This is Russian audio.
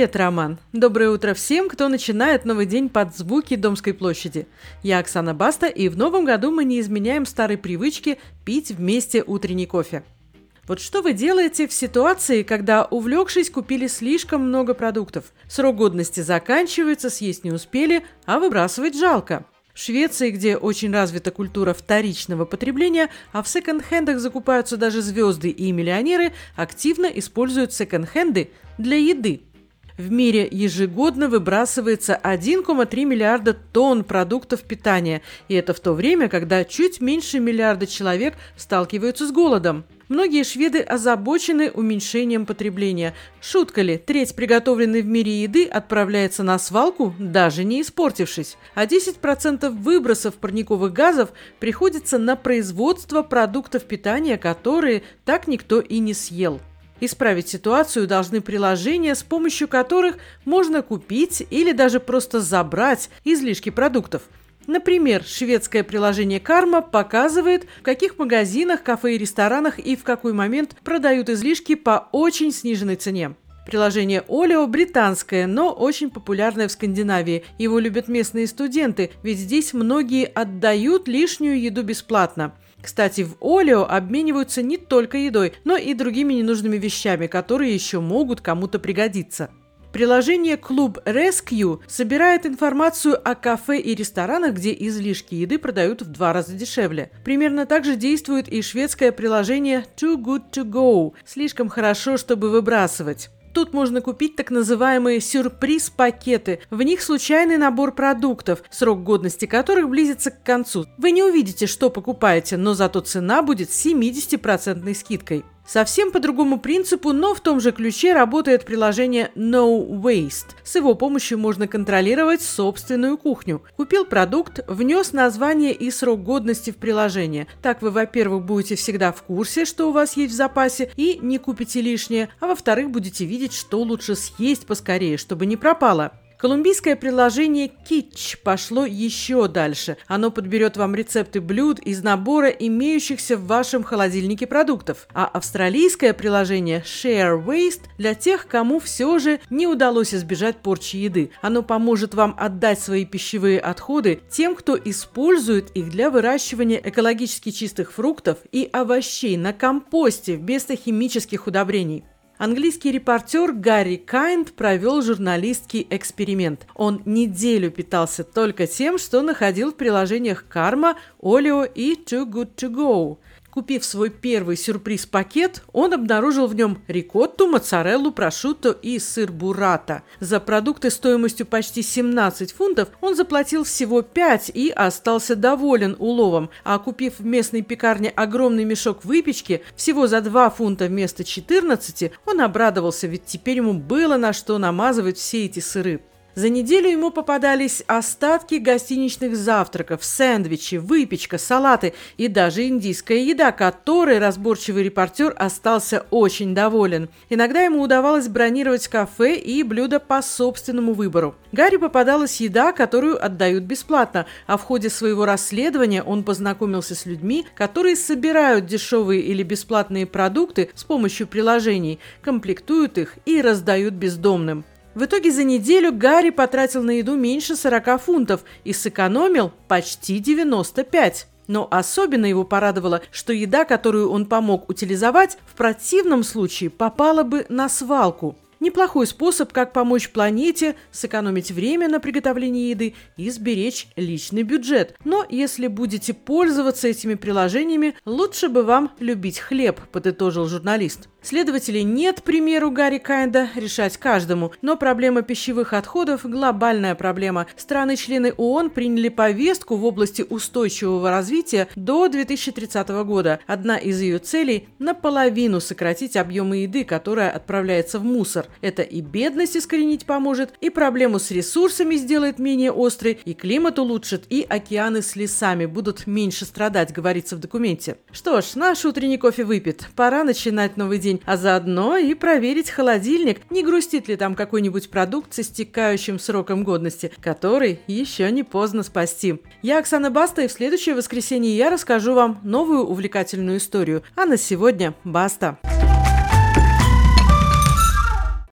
Привет, Роман! Доброе утро всем, кто начинает новый день под звуки Домской площади. Я Оксана Баста, и в новом году мы не изменяем старой привычки пить вместе утренний кофе. Вот что вы делаете в ситуации, когда, увлекшись, купили слишком много продуктов? Срок годности заканчивается, съесть не успели, а выбрасывать жалко. В Швеции, где очень развита культура вторичного потребления, а в секонд-хендах закупаются даже звезды и миллионеры, активно используют секонд-хенды для еды – в мире ежегодно выбрасывается 1,3 миллиарда тонн продуктов питания, и это в то время, когда чуть меньше миллиарда человек сталкиваются с голодом. Многие шведы озабочены уменьшением потребления. Шутка ли, треть приготовленной в мире еды отправляется на свалку, даже не испортившись. А 10% выбросов парниковых газов приходится на производство продуктов питания, которые так никто и не съел. Исправить ситуацию должны приложения, с помощью которых можно купить или даже просто забрать излишки продуктов. Например, шведское приложение Карма показывает, в каких магазинах, кафе и ресторанах и в какой момент продают излишки по очень сниженной цене. Приложение Олио британское, но очень популярное в Скандинавии. Его любят местные студенты, ведь здесь многие отдают лишнюю еду бесплатно. Кстати, в Олио обмениваются не только едой, но и другими ненужными вещами, которые еще могут кому-то пригодиться. Приложение Клуб Rescue собирает информацию о кафе и ресторанах, где излишки еды продают в два раза дешевле. Примерно так же действует и шведское приложение Too Good To Go – слишком хорошо, чтобы выбрасывать. Тут можно купить так называемые сюрприз-пакеты. В них случайный набор продуктов, срок годности которых близится к концу. Вы не увидите, что покупаете, но зато цена будет с 70% скидкой. Совсем по другому принципу, но в том же ключе работает приложение No Waste. С его помощью можно контролировать собственную кухню. Купил продукт, внес название и срок годности в приложение. Так вы, во-первых, будете всегда в курсе, что у вас есть в запасе, и не купите лишнее, а во-вторых, будете видеть, что лучше съесть поскорее, чтобы не пропало. Колумбийское приложение Kitsch пошло еще дальше. Оно подберет вам рецепты блюд из набора имеющихся в вашем холодильнике продуктов. А австралийское приложение Share Waste для тех, кому все же не удалось избежать порчи еды. Оно поможет вам отдать свои пищевые отходы тем, кто использует их для выращивания экологически чистых фруктов и овощей на компосте вместо химических удобрений. Английский репортер Гарри Кайнд провел журналистский эксперимент. Он неделю питался только тем, что находил в приложениях Karma, Olio и Too Good To Go – Купив свой первый сюрприз-пакет, он обнаружил в нем рикотту, моцареллу, прошутто и сыр бурата. За продукты стоимостью почти 17 фунтов он заплатил всего 5 и остался доволен уловом, а купив в местной пекарне огромный мешок выпечки всего за 2 фунта вместо 14, он обрадовался, ведь теперь ему было на что намазывать все эти сыры. За неделю ему попадались остатки гостиничных завтраков, сэндвичи, выпечка, салаты и даже индийская еда, которой разборчивый репортер остался очень доволен. Иногда ему удавалось бронировать кафе и блюда по собственному выбору. Гарри попадалась еда, которую отдают бесплатно, а в ходе своего расследования он познакомился с людьми, которые собирают дешевые или бесплатные продукты с помощью приложений, комплектуют их и раздают бездомным. В итоге за неделю Гарри потратил на еду меньше 40 фунтов и сэкономил почти 95. Но особенно его порадовало, что еда, которую он помог утилизовать, в противном случае попала бы на свалку. Неплохой способ, как помочь планете, сэкономить время на приготовлении еды и сберечь личный бюджет. Но если будете пользоваться этими приложениями, лучше бы вам любить хлеб, подытожил журналист. Следователей нет, примеру Гарри Кайнда, решать каждому, но проблема пищевых отходов – глобальная проблема. Страны-члены ООН приняли повестку в области устойчивого развития до 2030 года. Одна из ее целей – наполовину сократить объемы еды, которая отправляется в мусор. Это и бедность искоренить поможет, и проблему с ресурсами сделает менее острой, и климат улучшит, и океаны с лесами будут меньше страдать, говорится в документе. Что ж, наш утренний кофе выпит. Пора начинать новый день день, а заодно и проверить холодильник, не грустит ли там какой-нибудь продукт с истекающим сроком годности, который еще не поздно спасти. Я Оксана Баста, и в следующее воскресенье я расскажу вам новую увлекательную историю. А на сегодня баста!